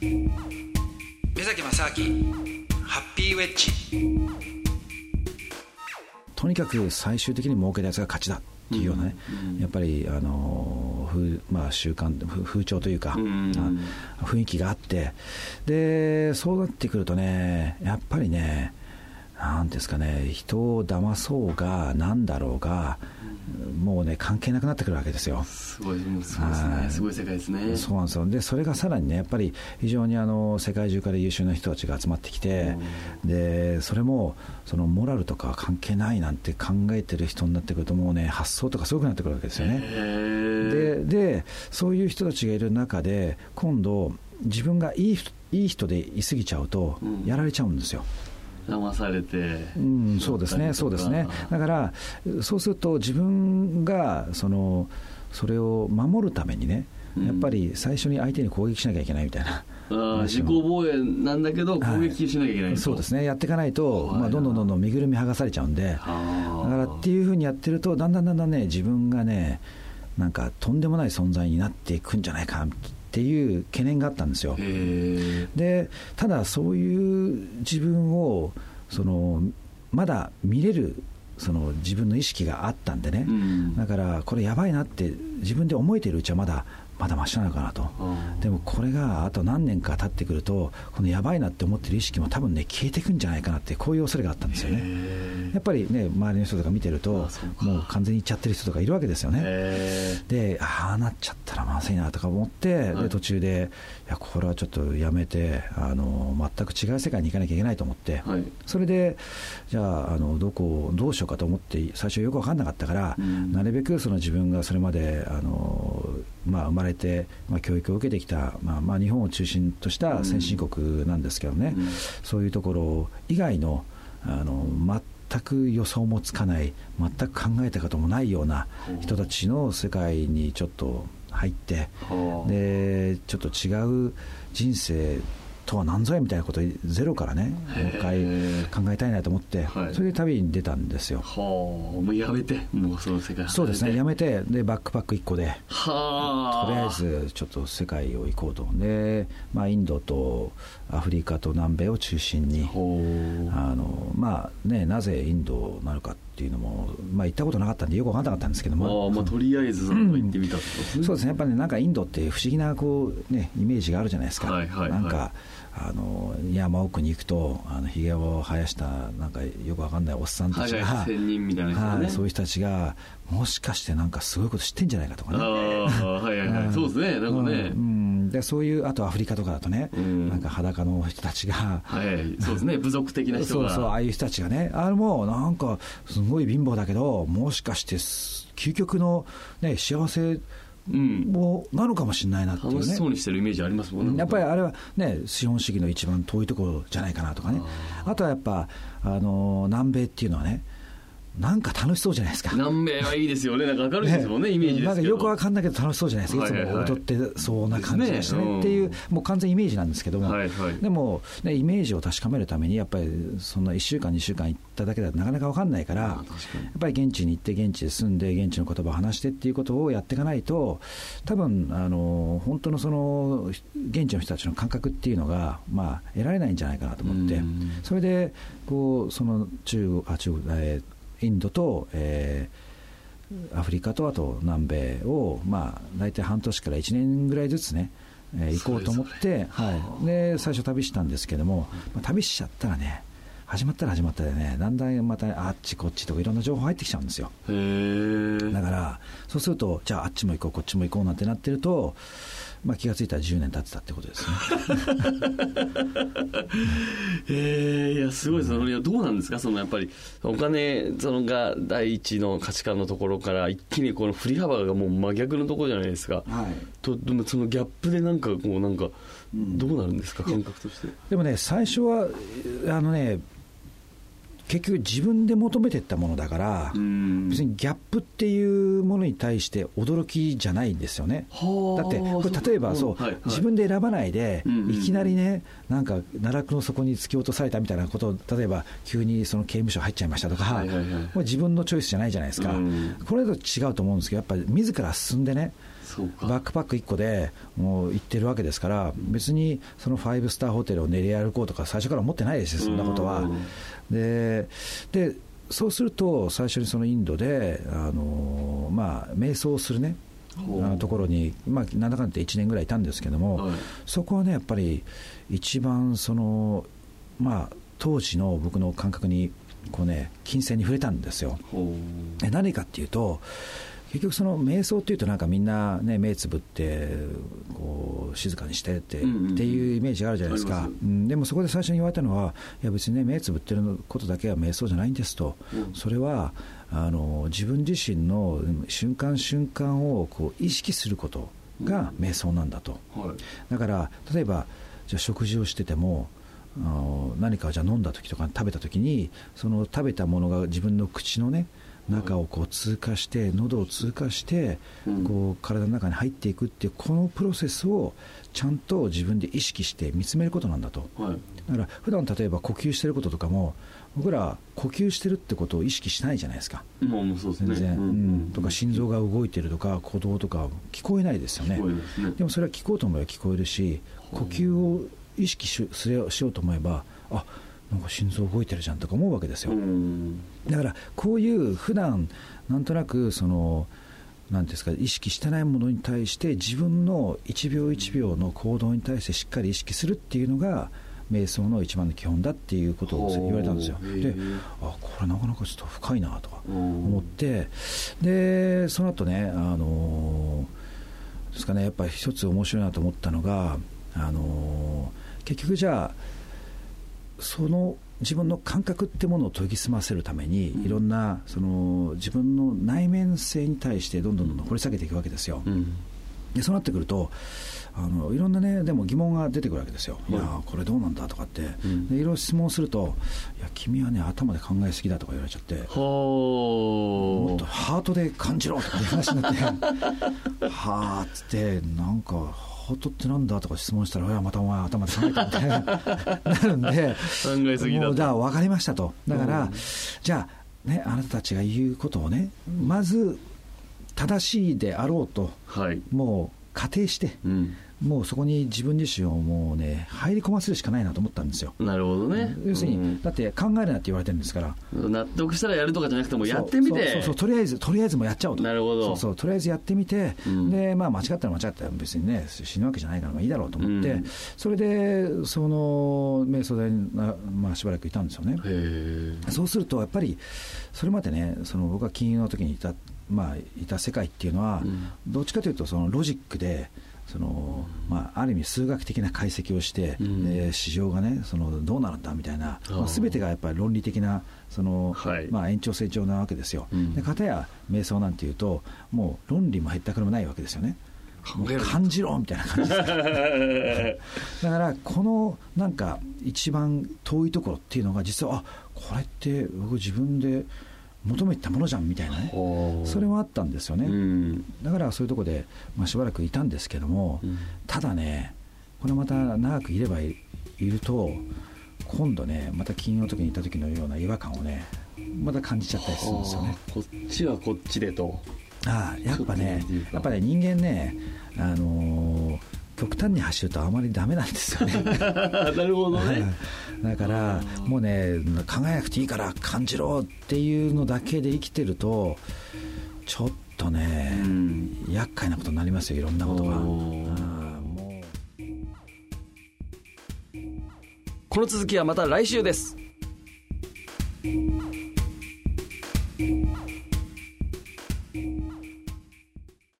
目崎正明ハッピーウェッジとにかく最終的に儲けたやつが勝ちだっていうようなね、やっぱりあの風、まあ、習慣風風潮というか、あ雰囲気があって。でそうなってくるとねやっぱりねなんですかね人を騙そうがなんだろうが、もうね関係なくなってくるわけですよ。すごいすごいですね。すごい世界ですね。そうなんですよ。でそれがさらにねやっぱり非常にあの世界中から優秀な人たちが集まってきて、でそれもそのモラルとかは関係ないなんて考えてる人になってくるともうね発想とかすごくなってくるわけですよね。ででそういう人たちがいる中で今度自分がいい人いい人でいすぎちゃうとやられちゃうんですよ。騙されて、うん、そうですね、そうですね。だから、そうすると自分がそのそれを守るためにね、やっぱり最初に相手に攻撃しなきゃいけないみたいな。自己防衛なんだけど攻撃しなきゃいけないと、そうですね、やっていかないと、はい。まあ、どんどんどんどん身ぐるみ剥がされちゃうんで、だからっていうふうにやってると、だんだんだんだんね、自分がね、なんかとんでもない存在になっていくんじゃないかっていう懸念があったんですよ。へでただそういう自分をそのまだ見れるその自分の意識があったんでね、うん。だからこれやばいなって自分で思えているうちはまだまだマシなのかなと、うん。でもこれがあと何年か経ってくるとこのやばいなって思ってる意識も多分ね消えていくんじゃないかなってこういう恐れがあったんですよね。やっぱりね周りの人とか見てるともう完全にいっちゃってる人とかいるわけですよね。へでああなっちゃったらまずいなとか思って、はい。で途中でいやこれはちょっとやめてあの全く違う世界に行かなきゃいけないと思って、はい。それでじゃああのどこをどうしようかと思って最初よく分かんなかったから、うん。なるべくその自分がそれまであの、まあ、生まれて、まあ、教育を受けてきた、まあまあ、日本を中心とした先進国なんですけどね、うん。そういうところ以外のあの全く予想もつかない全く考えたこともないような人たちの世界にちょっと入ってはあでちょっと違う人生とは何ぞやみたいなことをゼロからねもう一回考えたいなと思って、はい。それで旅に出たんですよ。はあもうやめてもうその世界そうですねやめめてでバックパック1個で。はあ。とりあえずちょっと世界を行こうと。で、まあ、インドとアフリカと南米を中心に。あの、まあね、なぜインドなのかっていうのも、まあ、行ったことなかったんでよく分かんなかったんですけどあも。あまあとりあえず行ってみたってこと。ですねそうですね。やっぱりねなんかインドって不思議なこう、ね、イメージがあるじゃないですか、はいはいはい。なんかあの山奥に行くとあのひげを生やしたなんかよくわかんないおっさんたちが、はいはい仙人みたいな人がね。はいそういう人たちがもしかしてなんかすごいこと知ってんじゃないかとかあね。あはいはいはい。そうですね。なんかね。うんうんでそういうあとアフリカとかだとね、うん。なんか裸の人たちが、はい。そうですね。部族的な人が。そうそうああいう人たちがね。あれもなんかすごい貧乏だけどもしかしてす究極の、ね、幸せうん。もなのかもしれないなっていう楽しそうね。にしてるイメージありますもんねやっぱりあれはね資本主義の一番遠いところじゃないかなとかね。あとはやっぱあの南米っていうのはねなんか楽しそうじゃないですか。南米はいいですよね。なんか明るいですもんねイメージですけど。なんかよくわかんないけど楽しそうじゃないですか、いつも踊ってそうな感じですね。っていう、もう完全イメージなんですけども、でも、ね、イメージを確かめるために、やっぱりそんな1週間、2週間行っただけではなかなかわかんないから、やっぱり現地に行って、現地で住んで、現地の言葉を話してっていうことをやっていかないと、多分あの本当のその現地の人たちの感覚っていうのが、まあ、得られないんじゃないかなと思って。うん、それでこうその中国あ中国、えーインドと、えーアフリカとあと南米を、まあ、大体半年から1年ぐらいずつね、えー行こうと思って、はい、で最初旅したんですけども、まあ、旅しちゃったらね始まったら始まったでねだんだんまたあっちこっちとかいろんな情報入ってきちゃうんですよ。だからそうするとじゃああっちも行こうこっちも行こうなんてなってると、まあ、気が付いたら10年経ってたってことですね。へ えいやすごいですね、いやどうなんですかそのやっぱりお金そのが第一の価値観のところから一気にこの振り幅がもう真逆のところじゃないですか、はい。とでもそのギャップでなんかこうなんかどうなるんですか、感覚として。でもね、最初は、あのね、結局自分で求めていったものだから、うん。別にギャップっていうものに対して驚きじゃないんですよね。はあ。だって、これ例えばそう、はいはい。自分で選ばないで、いきなりね、なんか奈落の底に突き落とされたみたいなことを、例えば急にその刑務所入っちゃいましたとか、はいはいはい。自分のチョイスじゃないじゃないですか、うん。これだと違うと思うんですけど、やっぱり自ら進んでね、バックパック1個でもう行ってるわけですから別にその5スターホテルを練り歩こうとか最初から思ってないですよそんなことは。うんででそうすると最初にそのインドであのまあ瞑想をするねあのところに、まあ、なんだかんだ1年ぐらいいたんですけども、はい。そこはねやっぱり一番そのまあ当時の僕の感覚にこうね金銭に触れたんですよ。何かっていうと結局その瞑想っていうとなんかみんなね目つぶってこう静かにしてって,、っていうイメージがあるじゃないですか。うん、でもそこで最初に言われたのはいや別にね目つぶってることだけは瞑想じゃないんですと、うん。それはあの自分自身の瞬間瞬間をこう意識することが瞑想なんだと、うはい。だから例えばじゃあ食事をしててもあの何かをじゃあ飲んだ時とか食べた時にその食べたものが自分の口のね中をこう通過して喉を通過してうん。こう体の中に入っていくっていうこのプロセスをちゃんと自分で意識して見つめることなんだと。はい。だから普段例えば呼吸してることとかも僕ら呼吸してるってことを意識しないじゃないですか。もうそうですね。全然、ううん。とか心臓が動いてるとか鼓動とか聞こえないですよね。ね。でもそれは聞こうと思えば聞こえるし呼吸を意識ししようと思えばあなんか心臓動いてるじゃんとか思うわけですよ、うん。だからこういう普段なんとなくそのなんですか意識してないものに対して自分の1秒1秒の行動に対してしっかり意識するっていうのが瞑想の一番の基本だっていうことを言われたんですよ。でえあこれなかなかちょっと深いなとかうん。思ってでその後ねあのですかねやっぱり一つ面白いなと思ったのがあの結局じゃあその自分の感覚ってものを研ぎ澄ませるために、うん。いろんなその自分の内面性に対してどんどんどんどん掘り下げていくわけですよ。うん。でそうなってくるとあのいろんなねでも疑問が出てくるわけですよ、い、やはこれどうなんだとかって、ん。でいろいろ質問するといや君はね頭で考えすぎだとか言われちゃって。もほっとハートで感じろとかいう話になって。はあっつってなんかハートってなんだ？とか質問したらいやまたお前頭で考えたみたいななるんで考えすぎだと。もうだ分かりましたと。だから、うん。じゃあねあなたたちが言うことをねまず正しいであろうとはい。もう仮定してうんもうそこに自分自身をもうね入り込ませるしかないなと思ったんですよ。なるほどね。要するに、うん。だって考えるなって言われてるんですから。納得したらやるとかじゃなくてもやってみて。そうそうとりあえずとりあえずもうやっちゃおうと。なるほど。そうそうとりあえずやってみて、うん。でまあ間違ったら間違ったら別にね死ぬわけじゃないからまあいいだろうと思って、うん。それでその瞑想台にな、まあ、しばらくいたんですよね。そうするとやっぱりそれまでねその僕が金融の時にいた,、まあ、いた世界っていうのは、うん。どっちかというとそのロジックでその、まあ、ある意味数学的な解析をして、うん。で市場がねそのどうなるんだみたいな、まあ、全てがやっぱり論理的なその、はい。まあ、延長線上なわけですよ、うん。で片や瞑想なんていうともう論理もへったくれもないわけですよね。感じろみたいな感じです。だからこのなんか一番遠いところっていうのが実はあこれって僕自分で求めてたものじゃんみたいなね。それはあったんですよね、うん。だからそういうところで、まあ、しばらくいたんですけども、うん。ただねこれまた長くいればいいると今度ねまた金曜の時にいた時のような違和感をねまた感じちゃったりするんですよね。はあこっちはこっちでと。ああやっぱねやっぱね人間ねあのー極端に走るとあまりダメなんですよね。なるほどね。だからもうね考えなくていいから感じろっていうのだけで生きてるとちょっとね、うん。厄介なことになりますよいろんなことが。この続きはまた来週です